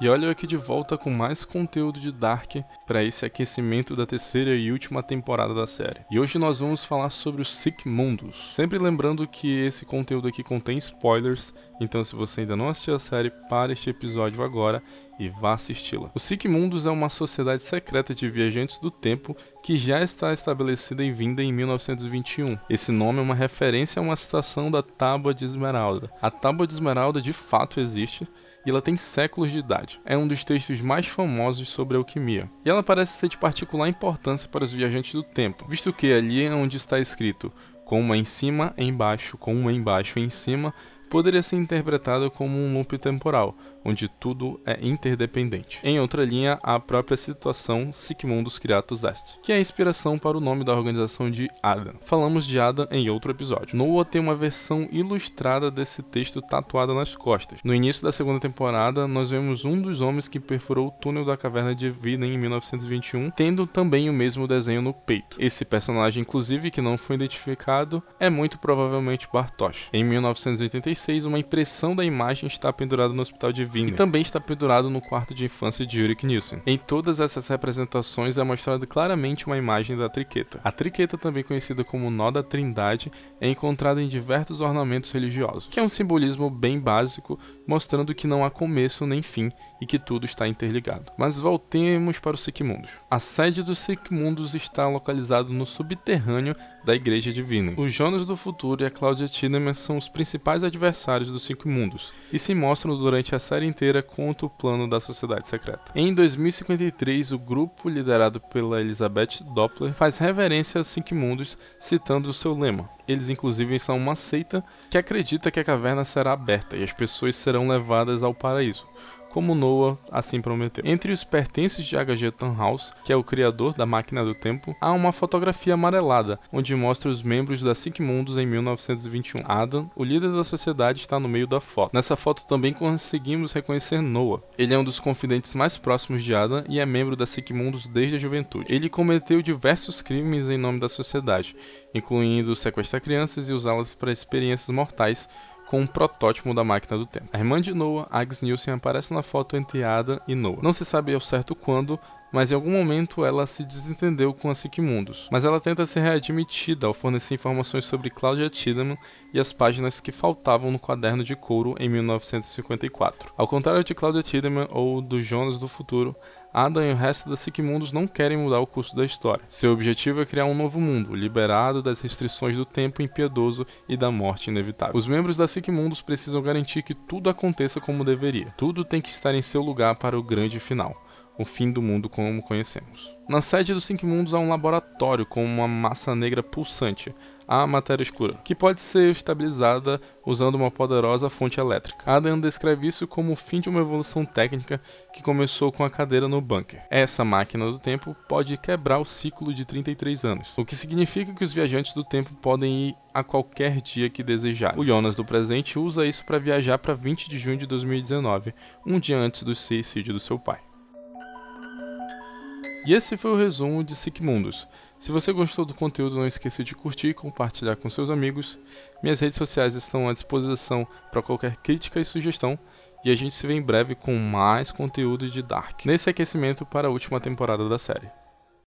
E olha eu aqui de volta com mais conteúdo de Dark para esse aquecimento da terceira e última temporada da série. E hoje nós vamos falar sobre os Sick Mundos. Sempre lembrando que esse conteúdo aqui contém spoilers, então se você ainda não assistiu a série, pare este episódio agora e vá assisti-la. O Sick Mundos é uma sociedade secreta de viajantes do tempo que já está estabelecida e vinda em 1921. Esse nome é uma referência a uma citação da Tábua de Esmeralda. A Tábua de Esmeralda de fato existe e ela tem séculos de idade. É um dos textos mais famosos sobre alquimia. E ela parece ser de particular importância para os viajantes do tempo, visto que ali é onde está escrito com uma em cima, embaixo, com uma embaixo e em cima, poderia ser interpretado como um loop temporal, onde tudo é interdependente. Em outra linha, a própria situação Sigmundus Creatus Est, que é a inspiração para o nome da organização de Adam. Falamos de Adam em outro episódio. Noah tem uma versão ilustrada desse texto tatuada nas costas. No início da segunda temporada, nós vemos um dos homens que perfurou o túnel da caverna de vida em 1921, tendo também o mesmo desenho no peito. Esse personagem, inclusive, que não foi identificado, é muito provavelmente Bartosz. Em 1986, uma impressão da imagem está pendurada no hospital de e também está pendurado no quarto de infância de Ulrich Nielsen. Em todas essas representações é mostrada claramente uma imagem da triqueta. A triqueta, também conhecida como nó da trindade, é encontrada em diversos ornamentos religiosos, que é um simbolismo bem básico, mostrando que não há começo nem fim e que tudo está interligado. Mas voltemos para os Sigmundos. A sede dos Sigmundos está localizada no subterrâneo da Igreja Divina. Os Jonas do Futuro e a Claudia Tiedemann são os principais adversários dos Sigmundos e se mostram durante a série inteira contra o plano da sociedade secreta. Em 2053, o grupo liderado pela Elizabeth Doppler faz reverência aos cinco mundos, citando o seu lema. Eles, inclusive, são uma seita que acredita que a caverna será aberta e as pessoas serão levadas ao paraíso como Noah assim prometeu. Entre os pertences de H.G. Tannhaus, que é o criador da Máquina do Tempo, há uma fotografia amarelada, onde mostra os membros da Cinco Mundos em 1921. Adam, o líder da sociedade, está no meio da foto. Nessa foto também conseguimos reconhecer Noah. Ele é um dos confidentes mais próximos de Adam e é membro da Cinco Mundos desde a juventude. Ele cometeu diversos crimes em nome da sociedade, incluindo sequestrar crianças e usá-las para experiências mortais, com um protótipo da máquina do tempo. A irmã de Noah, Agnes Nielsen, aparece na foto entre Ada e Noah. Não se sabe ao certo quando, mas em algum momento ela se desentendeu com a Sigmundos. Mas ela tenta ser readmitida ao fornecer informações sobre Claudia Tiedemann e as páginas que faltavam no quaderno de couro em 1954. Ao contrário de Claudia Tiedemann ou do Jonas do futuro, Adam e o resto da Sigmundos não querem mudar o curso da história. Seu objetivo é criar um novo mundo, liberado das restrições do tempo impiedoso e da morte inevitável. Os membros da Sigmundos precisam garantir que tudo aconteça como deveria. Tudo tem que estar em seu lugar para o grande final o fim do mundo como conhecemos. Na sede dos Cinco Mundos há um laboratório com uma massa negra pulsante, a matéria escura, que pode ser estabilizada usando uma poderosa fonte elétrica. Adam descreve isso como o fim de uma evolução técnica que começou com a cadeira no bunker. Essa máquina do tempo pode quebrar o ciclo de 33 anos, o que significa que os viajantes do tempo podem ir a qualquer dia que desejar. O Jonas do presente usa isso para viajar para 20 de junho de 2019, um dia antes do suicídio do seu pai. E esse foi o resumo de Sigmundos. Se você gostou do conteúdo, não esqueça de curtir e compartilhar com seus amigos. Minhas redes sociais estão à disposição para qualquer crítica e sugestão. E a gente se vê em breve com mais conteúdo de Dark, nesse aquecimento para a última temporada da série.